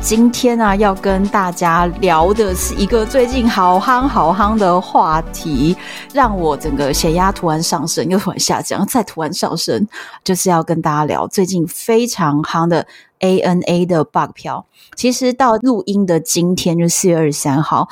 今天啊，要跟大家聊的是一个最近好夯好夯的话题，让我整个血压突然上升，又突然下降，再突然上升，就是要跟大家聊最近非常夯的 ANA 的 bug 票。其实到录音的今天，就四月二十三号。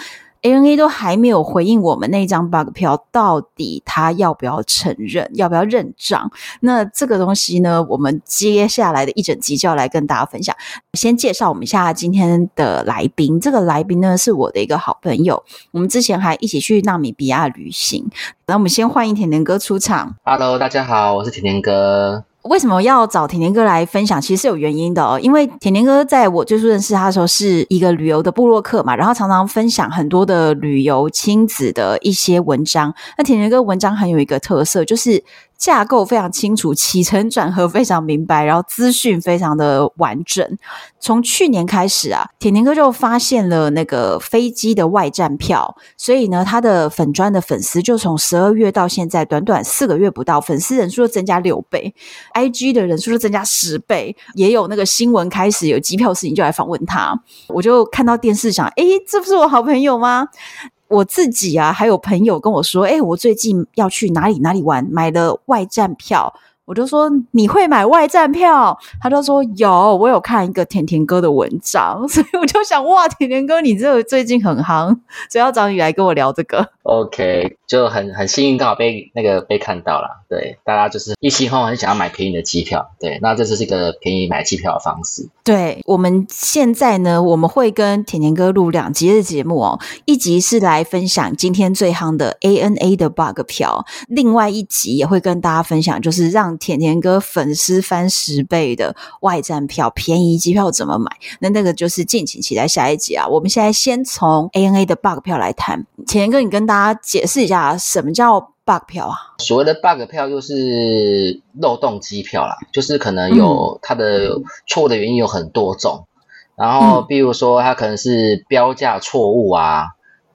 ANA 都还没有回应我们那张 bug 票，到底他要不要承认，要不要认账？那这个东西呢，我们接下来的一整集就要来跟大家分享。先介绍我们一下今天的来宾，这个来宾呢是我的一个好朋友，我们之前还一起去纳米比亚旅行。那我们先欢迎甜甜哥出场。Hello，大家好，我是甜甜哥。为什么要找甜甜哥来分享？其实是有原因的哦，因为甜甜哥在我最初认识他的时候是一个旅游的部落客嘛，然后常常分享很多的旅游亲子的一些文章。那甜甜哥文章很有一个特色，就是。架构非常清楚，起承转合非常明白，然后资讯非常的完整。从去年开始啊，甜甜哥就发现了那个飞机的外站票，所以呢，他的粉专的粉丝就从十二月到现在短短四个月不到，粉丝人数就增加六倍，IG 的人数就增加十倍，也有那个新闻开始有机票事情就来访问他，我就看到电视想，诶，这不是我好朋友吗？我自己啊，还有朋友跟我说，哎，我最近要去哪里哪里玩，买了外站票。我就说，你会买外站票？他就说有，我有看一个甜甜哥的文章，所以我就想，哇，甜甜哥你这个最近很行，所以要找你来跟我聊这个。OK，就很很幸运，刚好被那个被看到了。对，大家就是一心很想要买便宜的机票。对，那这就是一个便宜买机票的方式。对，我们现在呢，我们会跟甜甜哥录两集的节目哦，一集是来分享今天最夯的 ANA 的 bug 票，另外一集也会跟大家分享，就是让甜甜哥粉丝翻十倍的外站票，便宜机票怎么买？那那个就是敬请期待下一集啊！我们现在先从 ANA 的 bug 票来谈。甜甜哥，你跟大家解释一下什么叫 bug 票啊？所谓的 bug 票就是漏洞机票啦，就是可能有它的错误的原因有很多种，嗯、然后比如说它可能是标价错误啊，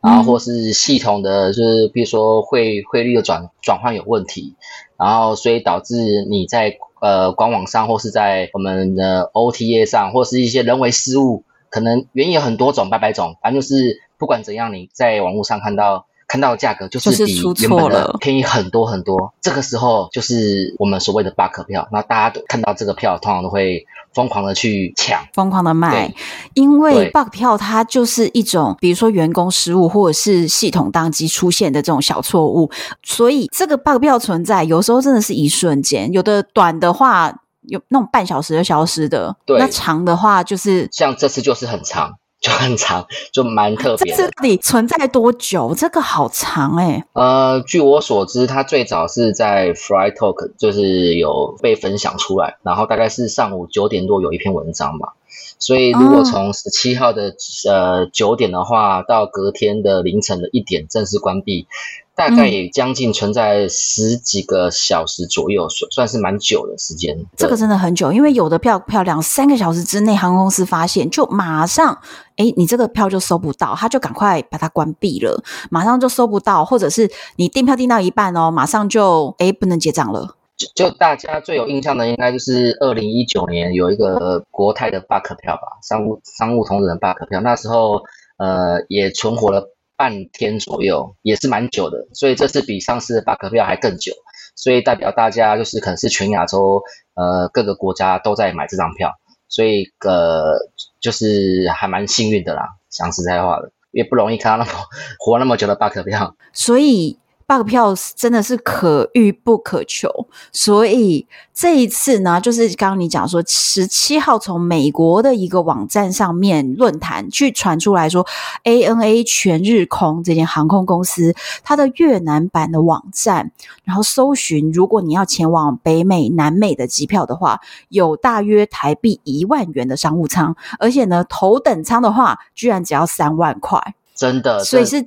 嗯、然后或是系统的，就是比如说汇汇率的转转换有问题。然后，所以导致你在呃官网上，或是在我们的 OTA 上，或是一些人为失误，可能原因有很多种，百百种。反正就是不管怎样，你在网络上看到看到价格，就是比原本的便宜很多很多。这个时候就是我们所谓的 bug 票。那大家都看到这个票，通常都会。疯狂的去抢，疯狂的卖，因为 bug 票它就是一种，比如说员工失误或者是系统当机出现的这种小错误，所以这个 bug 票存在，有时候真的是一瞬间，有的短的话有那种半小时就消失的，对，那长的话就是像这次就是很长。就很长，就蛮特别的。这里存在多久？这个好长哎、欸。呃，据我所知，它最早是在 Flytalk 就是有被分享出来，然后大概是上午九点多有一篇文章吧。所以如果从十七号的、哦、呃九点的话，到隔天的凌晨的一点正式关闭。大概也将近存在十几个小时左右，算、嗯、算是蛮久的时间。这个真的很久，因为有的票票两三个小时之内，航空公司发现就马上，哎，你这个票就收不到，他就赶快把它关闭了，马上就收不到，或者是你订票订到一半哦，马上就哎不能结账了。就就大家最有印象的，应该就是二零一九年有一个国泰的 bug 票吧，商务商务同仁 bug 票，那时候呃也存活了。半天左右也是蛮久的，所以这次比上次的巴克票还更久，所以代表大家就是可能是全亚洲呃各个国家都在买这张票，所以呃就是还蛮幸运的啦。讲实在话的，也不容易看到那么 活那么久的巴克票。所以 bug 票真的是可遇不可求，所以这一次呢，就是刚刚你讲说，十七号从美国的一个网站上面论坛去传出来说，ANA 全日空这间航空公司它的越南版的网站，然后搜寻，如果你要前往北美、南美的机票的话，有大约台币一万元的商务舱，而且呢，头等舱的话，居然只要三万块，真的，所以是。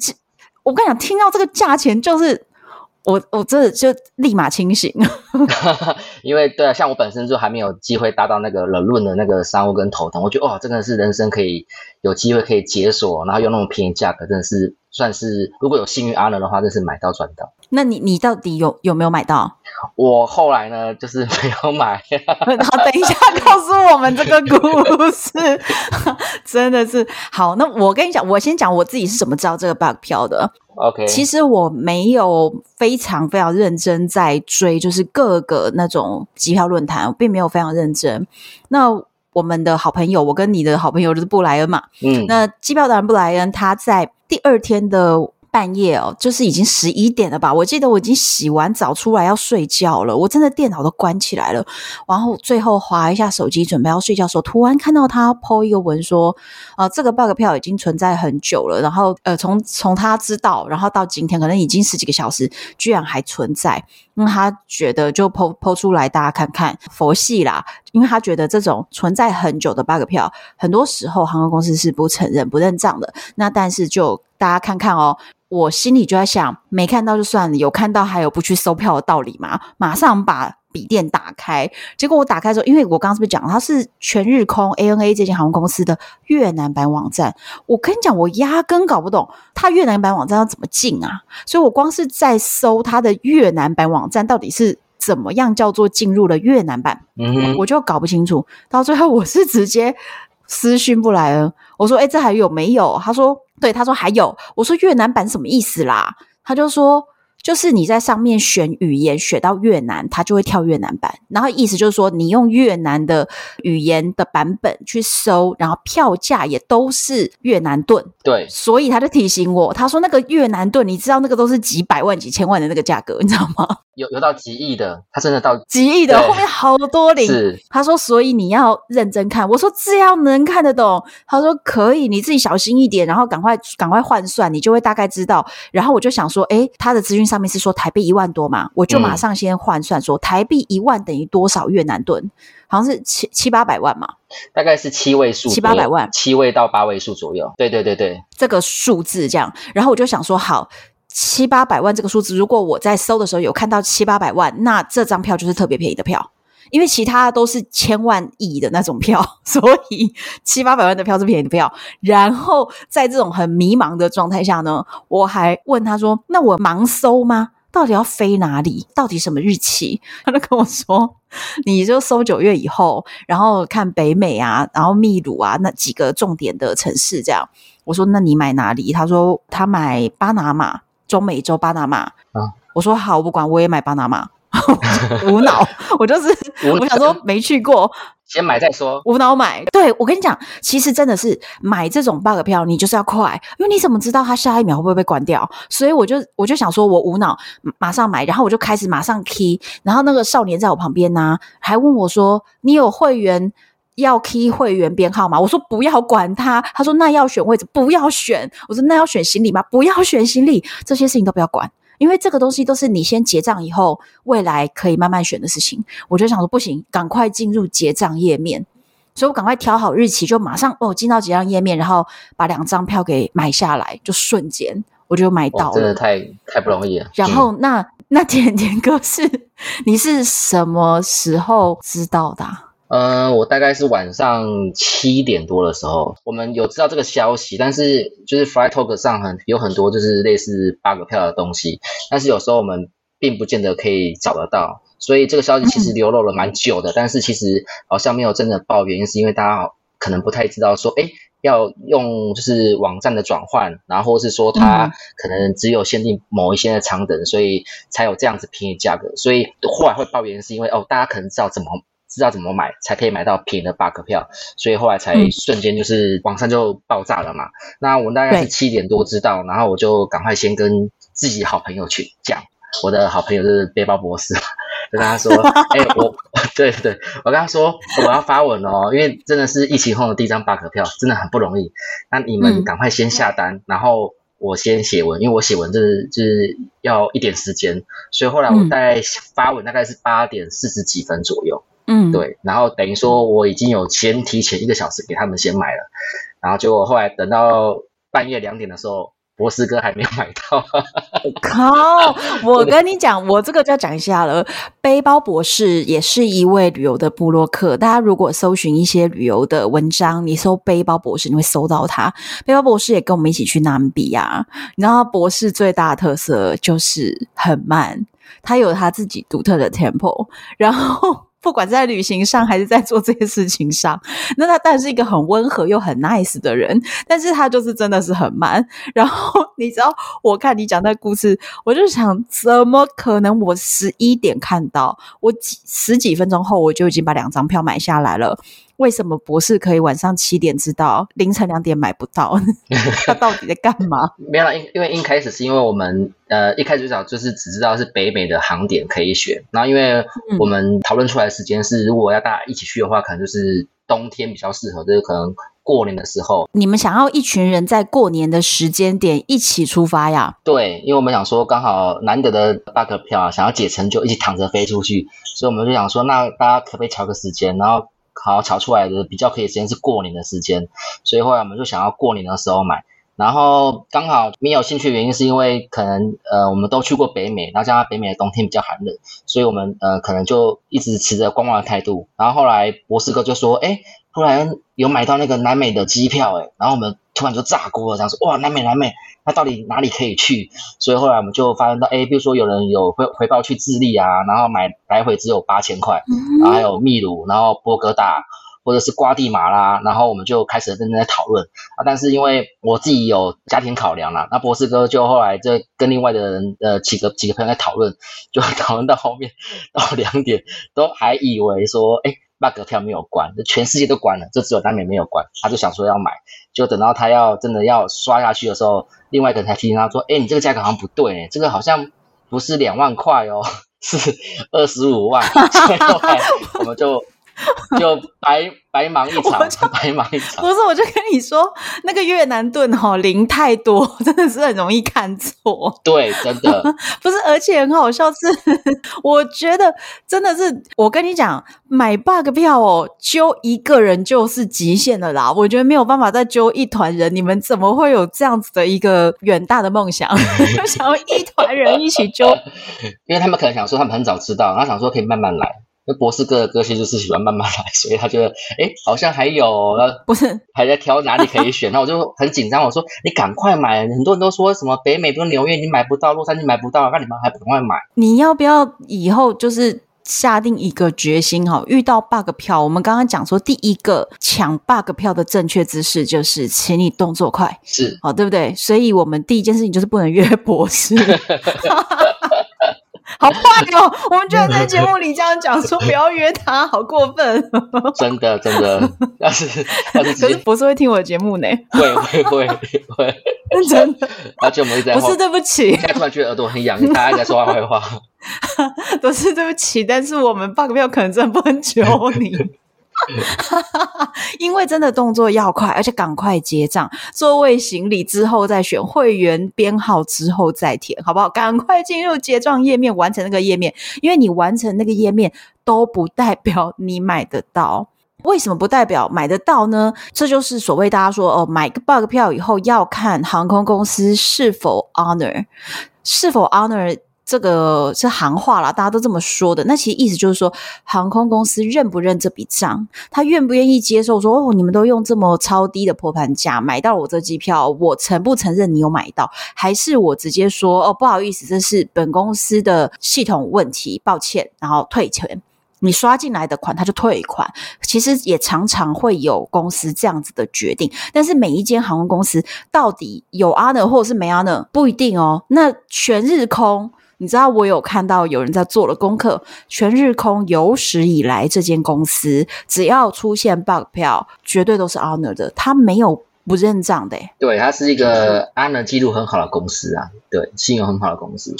我跟你讲，听到这个价钱，就是我我真的就立马清醒。因为对啊，像我本身就还没有机会搭到那个冷论的那个商务跟头等，我觉得哇，真的是人生可以有机会可以解锁，然后又那么便宜价格，真的是算是如果有幸运 honor 的话，真是买到赚到。那你你到底有有没有买到？我后来呢，就是没有买。好，等一下告诉我们这个故事，真的是好。那我跟你讲，我先讲我自己是怎么知道这个 bug 票的。OK，其实我没有非常非常认真在追，就是各个那种机票论坛，我并没有非常认真。那我们的好朋友，我跟你的好朋友就是布莱恩嘛，嗯，那机票达人布莱恩他在第二天的。半夜哦，就是已经十一点了吧？我记得我已经洗完澡出来要睡觉了，我真的电脑都关起来了，然后最后划一下手机准备要睡觉的时候，突然看到他 po 一个文说，呃，这个 bug 票已经存在很久了，然后呃，从从他知道，然后到今天可能已经十几个小时，居然还存在，那他觉得就 po po 出来大家看看佛系啦，因为他觉得这种存在很久的 bug 票，很多时候航空公司是不承认不认账的，那但是就大家看看哦。我心里就在想，没看到就算了，有看到还有不去收票的道理吗？马上把笔电打开，结果我打开之后，因为我刚刚是不是讲它是全日空 ANA 这间航空公司的越南版网站，我跟你讲，我压根搞不懂它越南版网站要怎么进啊！所以我光是在搜它的越南版网站到底是怎么样叫做进入了越南版，嗯，我就搞不清楚。到最后我是直接私讯布莱恩，我说：“哎，这还有没有？”他说。对，他说还有，我说越南版什么意思啦？他就说。就是你在上面选语言，选到越南，它就会跳越南版。然后意思就是说，你用越南的语言的版本去搜，然后票价也都是越南盾。对，所以他就提醒我，他说那个越南盾，你知道那个都是几百万、几千万的那个价格，你知道吗？有有到几亿的，他真的到几亿的，后面好多零。是，他说，所以你要认真看。我说这样能看得懂？他说可以，你自己小心一点，然后赶快赶快换算，你就会大概知道。然后我就想说，哎，他的资讯上。面是说台币一万多嘛，我就马上先换算说台币一万等于多少越南盾，好像是七七八百万嘛，大概是七位数，七八百万，七位到八位数左右。对对对对，这个数字这样，然后我就想说，好，七八百万这个数字，如果我在搜的时候有看到七八百万，那这张票就是特别便宜的票。因为其他都是千万亿的那种票，所以七八百万的票是便宜的票。然后在这种很迷茫的状态下呢，我还问他说：“那我盲搜吗？到底要飞哪里？到底什么日期？”他就跟我说：“你就搜九月以后，然后看北美啊，然后秘鲁啊那几个重点的城市这样。”我说：“那你买哪里？”他说：“他买巴拿马，中美洲巴拿马。”啊，我说：“好，我不管，我也买巴拿马。” 无脑，我就是我想说没去过，先买再说。无脑买，对，我跟你讲，其实真的是买这种 bug 票，你就是要快，因为你怎么知道它下一秒会不会被关掉？所以我就我就想说，我无脑马上买，然后我就开始马上 key，然后那个少年在我旁边呢、啊，还问我说：“你有会员要 key 会员编号吗？”我说：“不要管他。”他说：“那要选位置，不要选。”我说：“那要选行李吗？不要选行李，这些事情都不要管。”因为这个东西都是你先结账以后，未来可以慢慢选的事情。我就想说，不行，赶快进入结账页面，所以我赶快调好日期，就马上哦进到结账页面，然后把两张票给买下来，就瞬间我就买到了。真的太太不容易了。然后那、嗯、那甜甜哥是 你是什么时候知道的？嗯、呃，我大概是晚上七点多的时候，我们有知道这个消息，但是就是 Flytalk 上很有很多就是类似 bug 票的东西，但是有时候我们并不见得可以找得到，所以这个消息其实流露了蛮久的，但是其实好像没有真的报，原因是因为大家可能不太知道说，哎，要用就是网站的转换，然后是说它可能只有限定某一些的长等，所以才有这样子便宜价格，所以后来会报原因是因为哦，大家可能知道怎么。知道怎么买才可以买到便宜的 bug 票，所以后来才瞬间就是网上就爆炸了嘛。嗯、那我大概是七点多知道，然后我就赶快先跟自己好朋友去讲，我的好朋友就是背包博士，就 跟他说，哎、欸，我，对对，我跟他说我要发文哦，因为真的是疫情后的第一张 bug 票，真的很不容易，那你们赶快先下单，嗯、然后我先写文，因为我写文就是就是要一点时间，所以后来我大概发文大概是八点四十几分左右。嗯，对，然后等于说我已经有先提前一个小时给他们先买了，然后结果后来等到半夜两点的时候，博士哥还没有买到。靠！我跟你讲，我这个就要讲一下了。背包博士也是一位旅游的部落客，大家如果搜寻一些旅游的文章，你搜背包博士，你会搜到他。背包博士也跟我们一起去 namibia，你知道博士最大的特色就是很慢，他有他自己独特的 tempo，然后。不管在旅行上还是在做这些事情上，那他但是一个很温和又很 nice 的人，但是他就是真的是很慢。然后 你知道，我看你讲那故事，我就想，怎么可能？我十一点看到，我几十几分钟后我就已经把两张票买下来了。为什么博士可以晚上七点知道，凌晨两点买不到？他到底在干嘛？没有，因因为一开始是因为我们呃一开始最早就是只知道是北美的航点可以选，然后因为我们讨论出来的时间是，如果要大家一起去的话，可能就是冬天比较适合，就是可能过年的时候。你们想要一群人在过年的时间点一起出发呀？对，因为我们想说刚好难得的 bug 票啊，想要解成就一起躺着飞出去，所以我们就想说，那大家可不可以调个时间，然后。好，炒出来的比较可以时间是过年的时间，所以后来我们就想要过年的时候买，然后刚好没有兴趣的原因是因为可能呃我们都去过北美，然后加上北美的冬天比较寒冷，所以我们呃可能就一直持着观望的态度，然后后来博士哥就说，哎，突然有买到那个南美的机票，哎，然后我们突然就炸锅了，这样说，哇，南美南美。那到底哪里可以去？所以后来我们就发现到，哎，比如说有人有回回报去智利啊，然后买来回只有八千块，然后还有秘鲁，然后波哥大，或者是瓜地马拉，然后我们就开始认真在讨论啊。但是因为我自己有家庭考量啦，那博士哥就后来就跟另外的人呃几个几个朋友在讨论，就讨论到后面到两点，都还以为说，哎。Bug 票没有关，全世界都关了，就只有南美没有关。他就想说要买，就等到他要真的要刷下去的时候，另外一个人才提醒他说：“哎，你这个价格好像不对，这个好像不是两万块哦，是二十五万。”所以后来我们就。就白白忙一场，就白忙一场。不是，我就跟你说，那个越南盾哈零太多，真的是很容易看错。对，真的 不是，而且很好笑是，我觉得真的是，我跟你讲，买 bug 票哦，揪一个人就是极限的啦。我觉得没有办法再揪一团人，你们怎么会有这样子的一个远大的梦想，想要一团人一起揪？因为他们可能想说，他们很早知道，然后想说可以慢慢来。那博士哥的个性就是喜欢慢慢来，所以他觉得，哎，好像还有，不是还在挑哪里可以选，那我就很紧张。我说，你赶快买，很多人都说什么北美，比如纽约你买不到，洛杉矶买不到，那你们还不赶快买？你要不要以后就是下定一个决心哈？遇到 bug 票，我们刚刚讲说，第一个抢 bug 票的正确姿势就是，请你动作快，是，好，对不对？所以我们第一件事情就是不能约博士。好坏哦！我们居然在节目里这样讲，说 不要约他，好过分！真的真的，要是要是，可是博士会听我的节目呢？会会会会，真的。而且我们一直在，不是对不起，现在突然觉得耳朵很痒，大家在说他坏话。都是对不起，但是我们 bug 票可能真的不能求你。因为真的动作要快，而且赶快结账，座位行李之后再选会员编号之后再填，好不好？赶快进入结账页面，完成那个页面。因为你完成那个页面都不代表你买得到。为什么不代表买得到呢？这就是所谓大家说哦，买个 bug 票以后要看航空公司是否 honor，是否 honor。这个是行话啦，大家都这么说的。那其实意思就是说，航空公司认不认这笔账，他愿不愿意接受说，哦，你们都用这么超低的破盘价买到我这机票，我承不承认你有买到？还是我直接说，哦，不好意思，这是本公司的系统问题，抱歉，然后退钱。你刷进来的款，他就退款。其实也常常会有公司这样子的决定，但是每一间航空公司到底有 honor 或者是没 honor 不一定哦。那全日空。你知道我有看到有人在做了功课，全日空有史以来这间公司只要出现 bug 票，绝对都是 honor 的，他没有不认账的。对，它是一个 ANA 记录很好的公司啊，对，信用很好的公司。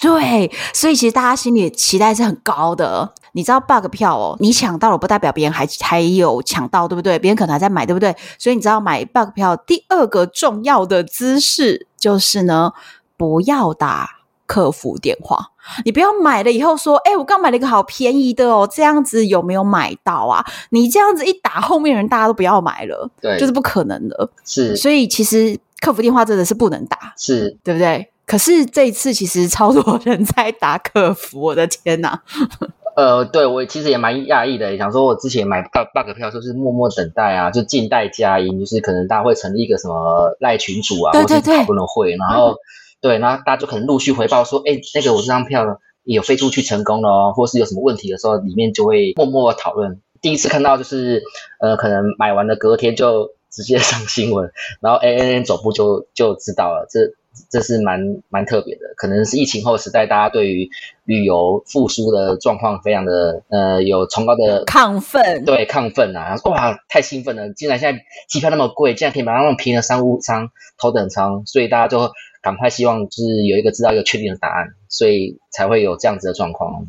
对，所以其实大家心里期待是很高的。你知道 bug 票哦，你抢到了不代表别人还还有抢到，对不对？别人可能还在买，对不对？所以你知道买 bug 票第二个重要的姿势就是呢，不要打客服电话。你不要买了以后说，哎，我刚买了一个好便宜的哦，这样子有没有买到啊？你这样子一打，后面人大家都不要买了，对，就是不可能的。是，所以其实客服电话真的是不能打，是对不对？可是这一次其实超多人在打客服，我的天哪！呃，对，我其实也蛮讶异的，想说我之前买 bug bug 票就是默默等待啊，就静待佳音，就是可能大家会成立一个什么赖群组啊，对对对，或是讨论会，然后、嗯、对，然后大家就可能陆续回报说，哎，那个我这张票有飞出去成功了哦，或是有什么问题的时候，里面就会默默的讨论。第一次看到就是，呃，可能买完的隔天就直接 上新闻，然后 A N N 总部就就知道了这。这是蛮蛮特别的，可能是疫情后时代，大家对于旅游复苏的状况非常的呃有崇高的亢奋，对亢奋啊！哇，太兴奋了！竟然现在机票那么贵，竟然可以买到那么便宜的商务舱、头等舱，所以大家就赶快希望就是有一个知道一个确定的答案，所以才会有这样子的状况。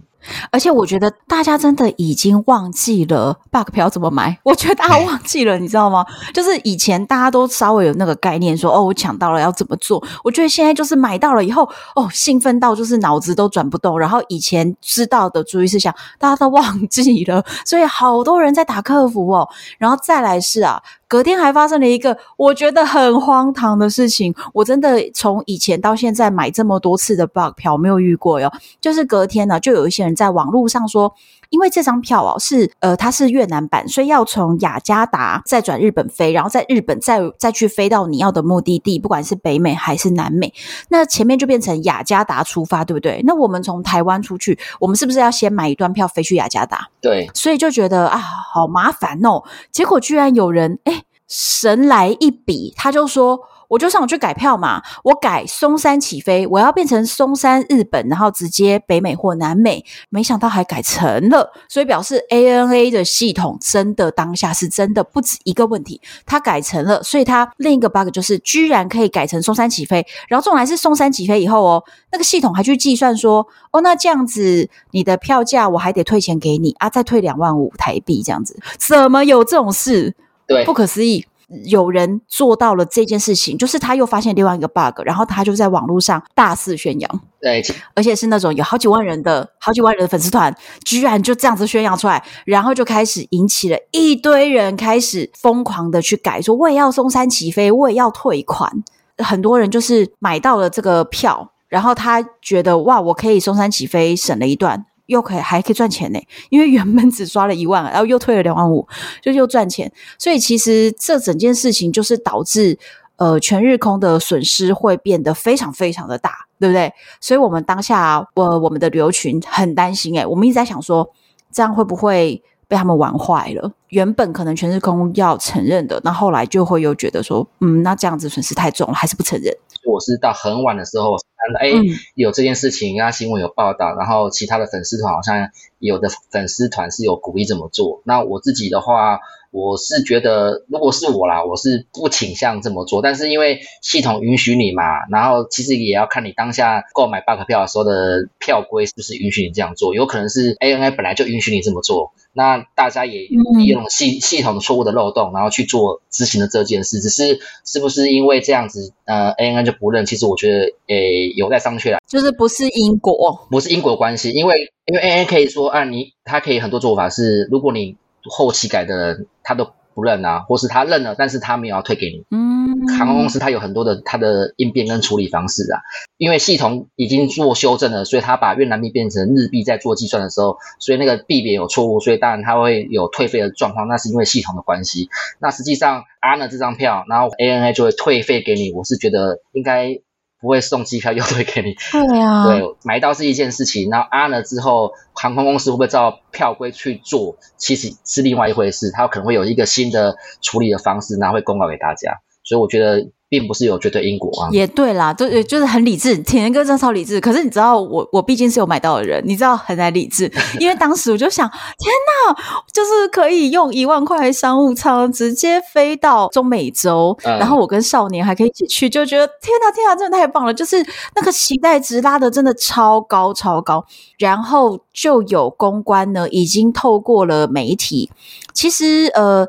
而且我觉得大家真的已经忘记了 bug 票怎么买。我觉得大家 忘记了，你知道吗？就是以前大家都稍微有那个概念说，说哦，我抢到了要怎么做。我觉得现在就是买到了以后，哦，兴奋到就是脑子都转不动。然后以前知道的注意事项，大家都忘记了。所以好多人在打客服哦。然后再来是啊。隔天还发生了一个我觉得很荒唐的事情，我真的从以前到现在买这么多次的 bug 票没有遇过哟。就是隔天呢，就有一些人在网络上说，因为这张票哦是呃它是越南版，所以要从雅加达再转日本飞，然后在日本再再去飞到你要的目的地，不管是北美还是南美。那前面就变成雅加达出发，对不对？那我们从台湾出去，我们是不是要先买一段票飞去雅加达？对，所以就觉得啊好麻烦哦。结果居然有人哎神来一笔，他就说：“我就上网去改票嘛，我改松山起飞，我要变成松山日本，然后直接北美或南美。没想到还改成了，所以表示 ANA 的系统真的当下是真的不止一个问题，它改成了。所以它另一个 bug 就是居然可以改成松山起飞，然后重来是松山起飞以后哦，那个系统还去计算说，哦，那这样子你的票价我还得退钱给你啊，再退两万五台币这样子，怎么有这种事？”对，不可思议，有人做到了这件事情，就是他又发现另外一个 bug，然后他就在网络上大肆宣扬，对，而且是那种有好几万人的、好几万人的粉丝团，居然就这样子宣扬出来，然后就开始引起了一堆人开始疯狂的去改，说我也要松山起飞，我也要退款，很多人就是买到了这个票，然后他觉得哇，我可以松山起飞，省了一段。又可以还可以赚钱呢，因为原本只刷了一万，然后又退了两万五，就又赚钱。所以其实这整件事情就是导致呃全日空的损失会变得非常非常的大，对不对？所以我们当下我、我们的旅游群很担心诶，我们一直在想说这样会不会被他们玩坏了？原本可能全日空要承认的，那后来就会又觉得说，嗯，那这样子损失太重了，还是不承认。我是到很晚的时候。哎，有这件事情，啊，新闻有报道，然后其他的粉丝团好像有的粉丝团是有鼓励这么做。那我自己的话，我是觉得，如果是我啦，我是不倾向这么做。但是因为系统允许你嘛，然后其实也要看你当下购买 bug 票的时候的票规是不是允许你这样做。有可能是 ANA 本来就允许你这么做。那大家也利用系系统的错误的漏洞，然后去做执行的这件事，只是是不是因为这样子，呃，ANA 就不认？其实我觉得，诶，有待商榷啦。就是不是因果，不是因果关系，因为因为 ANA 可以说啊，你他可以很多做法是，如果你后期改的人，他都不认啊，或是他认了，但是他没有要退给你。嗯。航空公司它有很多的它的应变跟处理方式啊，因为系统已经做修正了，所以他把越南币变成日币在做计算的时候，所以那个币别有错误，所以当然它会有退费的状况，那是因为系统的关系。那实际上 ANA 这张票，然后 ANA 就会退费给你，我是觉得应该不会送机票又退给你。对啊，对，买到是一件事情，然后 ANA 之后航空公司会不会照票规去做，其实是另外一回事，它可能会有一个新的处理的方式，然后会公告给大家。所以我觉得。并不是有绝对因果啊，也对啦，就就是很理智。铁人哥真的超理智，可是你知道我我毕竟是有买到的人，你知道很难理智，因为当时我就想，天哪，就是可以用一万块商务舱直接飞到中美洲，嗯、然后我跟少年还可以一起去，就觉得天哪天哪，真的太棒了！就是那个期待值拉得真的超高超高，然后就有公关呢，已经透过了媒体，其实呃。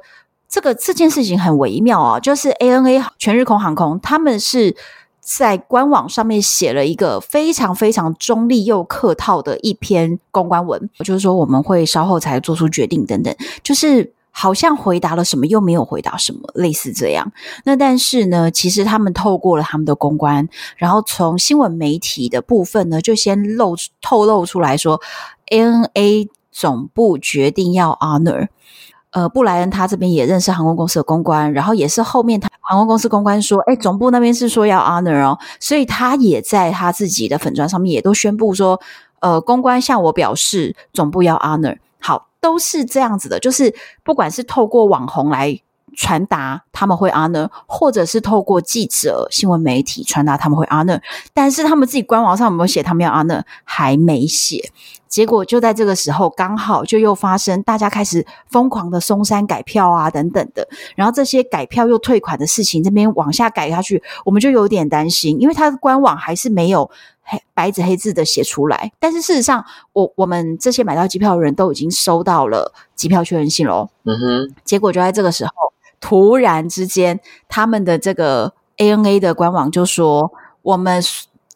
这个这件事情很微妙啊，就是 ANA 全日空航空，他们是在官网上面写了一个非常非常中立又客套的一篇公关文，就是说我们会稍后才做出决定等等，就是好像回答了什么又没有回答什么，类似这样。那但是呢，其实他们透过了他们的公关，然后从新闻媒体的部分呢，就先露透露出来说，ANA 总部决定要 honor。呃，布莱恩他这边也认识航空公司的公关，然后也是后面他航空公司公关说，哎，总部那边是说要 honor 哦，所以他也在他自己的粉砖上面也都宣布说，呃，公关向我表示总部要 honor，好，都是这样子的，就是不管是透过网红来传达他们会 honor，或者是透过记者、新闻媒体传达他们会 honor，但是他们自己官网上有没有写他们要 honor，还没写。结果就在这个时候，刚好就又发生，大家开始疯狂的松山改票啊，等等的。然后这些改票又退款的事情，这边往下改下去，我们就有点担心，因为它的官网还是没有黑白纸黑字的写出来。但是事实上，我我们这些买到机票的人都已经收到了机票确认信喽。嗯哼。结果就在这个时候，突然之间，他们的这个 ANA 的官网就说我们。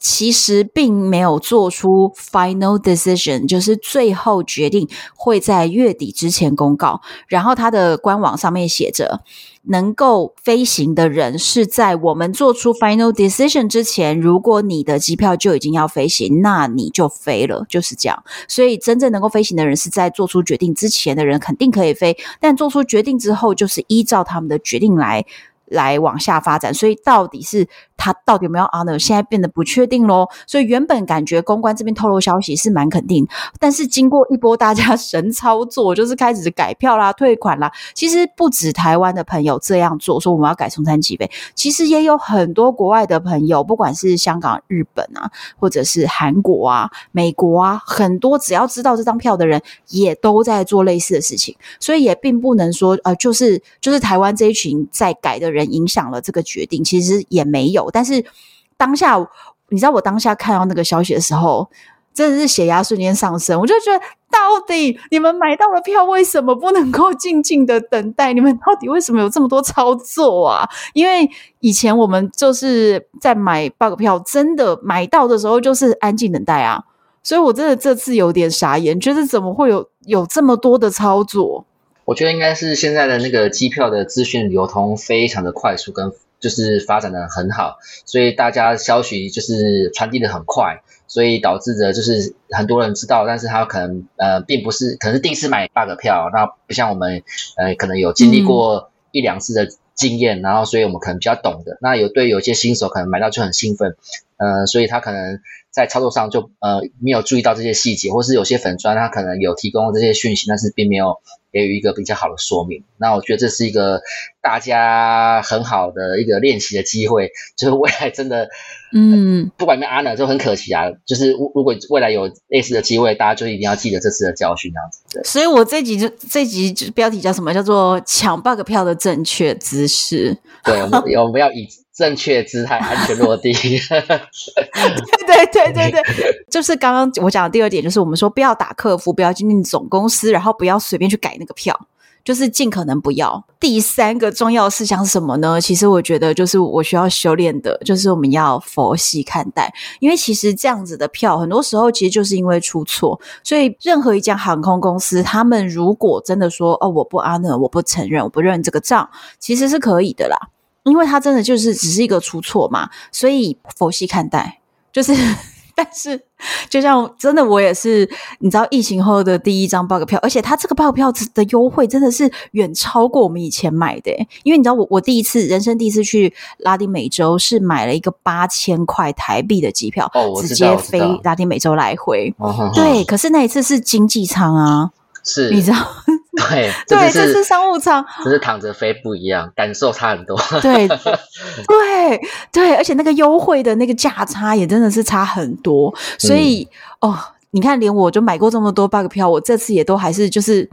其实并没有做出 final decision，就是最后决定会在月底之前公告。然后他的官网上面写着，能够飞行的人是在我们做出 final decision 之前，如果你的机票就已经要飞行，那你就飞了，就是这样。所以真正能够飞行的人是在做出决定之前的人肯定可以飞，但做出决定之后，就是依照他们的决定来。来往下发展，所以到底是他到底有没有 honor，现在变得不确定咯。所以原本感觉公关这边透露消息是蛮肯定，但是经过一波大家神操作，就是开始改票啦、退款啦。其实不止台湾的朋友这样做，说我们要改松山起飞，其实也有很多国外的朋友，不管是香港、日本啊，或者是韩国啊、美国啊，很多只要知道这张票的人，也都在做类似的事情。所以也并不能说，呃，就是就是台湾这一群在改的人。影响了这个决定，其实也没有。但是当下，你知道我当下看到那个消息的时候，真的是血压瞬间上升。我就觉得，到底你们买到了票，为什么不能够静静的等待？你们到底为什么有这么多操作啊？因为以前我们就是在买 bug 票，真的买到的时候就是安静等待啊。所以我真的这次有点傻眼，觉得怎么会有有这么多的操作？我觉得应该是现在的那个机票的资讯流通非常的快速，跟就是发展的很好，所以大家消息就是传递的很快，所以导致着就是很多人知道，但是他可能呃并不是可能是第一次买 bug 票，那不像我们呃可能有经历过一两次的经验，嗯、然后所以我们可能比较懂的，那有对有些新手可能买到就很兴奋，呃，所以他可能在操作上就呃没有注意到这些细节，或是有些粉砖他可能有提供这些讯息，但是并没有。给予一个比较好的说明，那我觉得这是一个大家很好的一个练习的机会，就是未来真的，嗯，不管有没有 honor 就很可惜啊。就是如果未来有类似的机会，大家就一定要记得这次的教训，这样子。对。所以我这集就这集就标题叫什么？叫做抢 bug 票的正确姿势。对，我们 我们要以。正确姿态，安全落地。对对对对对，就是刚刚我讲的第二点，就是我们说不要打客服，不要进进总公司，然后不要随便去改那个票，就是尽可能不要。第三个重要事项是什么呢？其实我觉得就是我需要修炼的，就是我们要佛系看待，因为其实这样子的票，很多时候其实就是因为出错，所以任何一家航空公司，他们如果真的说哦，我不 honor，我不承认，我不认这个账，其实是可以的啦。因为他真的就是只是一个出错嘛，所以佛系看待。就是，但是就像真的，我也是，你知道疫情后的第一张 bug 票，而且它这个 bug 票的优惠真的是远超过我们以前买的。因为你知道我，我我第一次人生第一次去拉丁美洲是买了一个八千块台币的机票，哦，直接飞拉丁美洲来回。对，可是那一次是经济舱啊，是，你知道。对 对，这是商务舱，只是躺着飞不一样，感受差很多。对对对，而且那个优惠的那个价差也真的是差很多，所以、嗯、哦，你看，连我就买过这么多 bug 票，我这次也都还是就是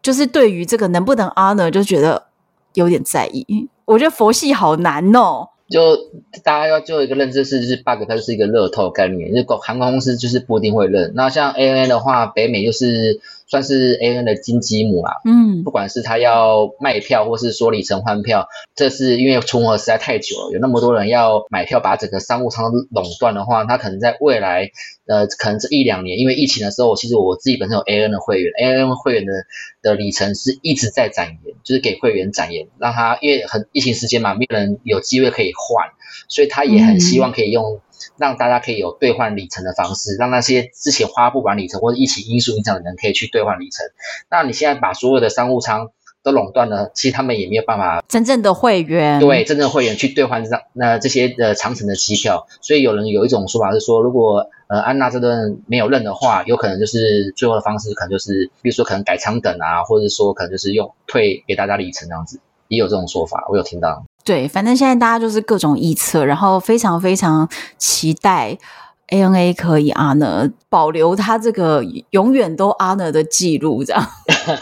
就是对于这个能不能 honor 就觉得有点在意。我觉得佛系好难哦。就大家要做一个认知是，就是 bug 它就是一个乐透概念，就航空公司就是不一定会认。那像 ANA 的话，北美就是。算是 ANA 的金鸡母啊，嗯，不管是他要卖票，或是说里程换票，这是因为存而实在太久了，有那么多人要买票，把整个商务舱垄断的话，他可能在未来，呃，可能这一两年，因为疫情的时候，其实我自己本身有 ANA 的会员，ANA 会员的的里程是一直在展延，就是给会员展延，让他因为很疫情时间嘛，没有人有机会可以换，所以他也很希望可以用。让大家可以有兑换里程的方式，让那些之前花不完里程或者疫情因素影响的人可以去兑换里程。那你现在把所有的商务舱都垄断了，其实他们也没有办法真正的会员对真正的会员去兑换这那这些的长程的机票。所以有人有一种说法是说，如果呃安娜这顿没有认的话，有可能就是最后的方式可能就是，比如说可能改舱等啊，或者说可能就是用退给大家里程这样子，也有这种说法，我有听到。对，反正现在大家就是各种臆测，然后非常非常期待 ANA 可以 honor 保留他这个永远都 honor 的记录，这样，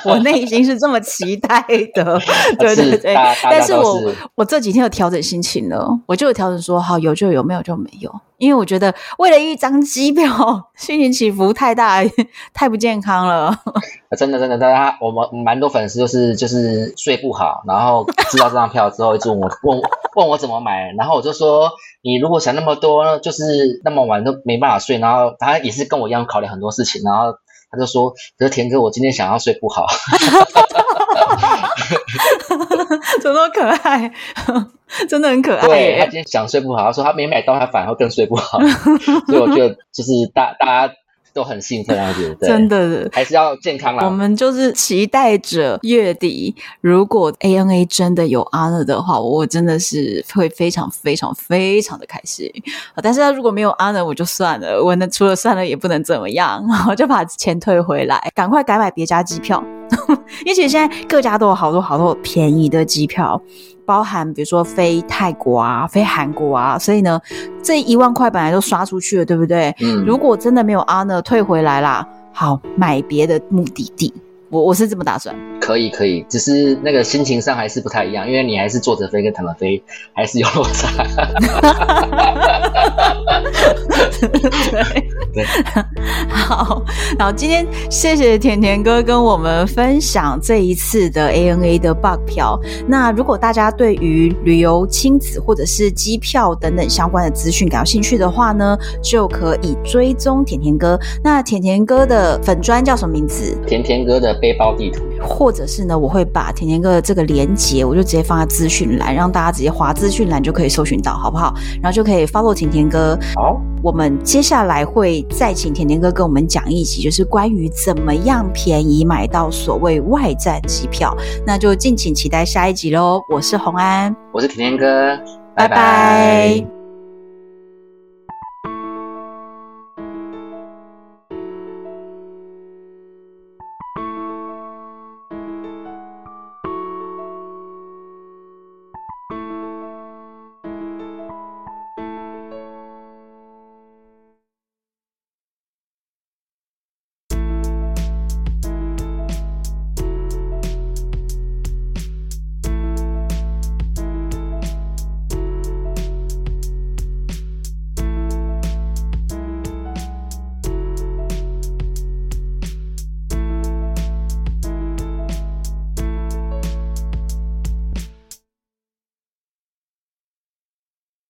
我内心是这么期待的。对对对，但是我我这几天有调整心情了，我就有调整说，好，有就有，没有就没有。因为我觉得为了一张机票，心情起伏太大，太不健康了。真的真的，大家我们蛮多粉丝就是就是睡不好，然后知道这张票之后，一直问我问问我怎么买，然后我就说，你如果想那么多，就是那么晚都没办法睡，然后他也是跟我一样考虑很多事情，然后他就说，可是田哥，我今天想要睡不好。怎么那么可爱？真的很可爱。对，他今天想睡不好，他说他没买到，他反而更睡不好。所以我觉得就是大大家都很兴奋啊，觉得真的还是要健康啦。我们就是期待着月底，如果 ANA 真的有 honor 的话，我真的是会非常非常非常的开心。但是他如果没有 honor，我就算了。我那除了算了也不能怎么样，我就把钱退回来，赶快改买别家机票。因为其实现在各家都有好多好多便宜的机票，包含比如说飞泰国啊、飞韩国啊，所以呢，这一万块本来都刷出去了，对不对？嗯。如果真的没有 honor 退回来啦，好，买别的目的地。我我是这么打算。可以可以，只是那个心情上还是不太一样，因为你还是坐着飞跟躺着飞 还是有落差。对 对，好，然后今天谢谢甜甜哥跟我们分享这一次的 ANA 的 bug 票。那如果大家对于旅游、亲子或者是机票等等相关的资讯感兴趣的话呢，就可以追踪甜甜哥。那甜甜哥的粉砖叫什么名字？甜甜哥的背包地图。或者是呢，我会把甜甜哥的这个连接，我就直接放在资讯栏，让大家直接滑资讯栏就可以搜寻到，好不好？然后就可以 follow 甜甜哥。好，我们接下来会再请甜甜哥跟我们讲一集，就是关于怎么样便宜买到所谓外站机票，那就敬请期待下一集喽。我是洪安，我是甜甜哥，拜拜。拜拜。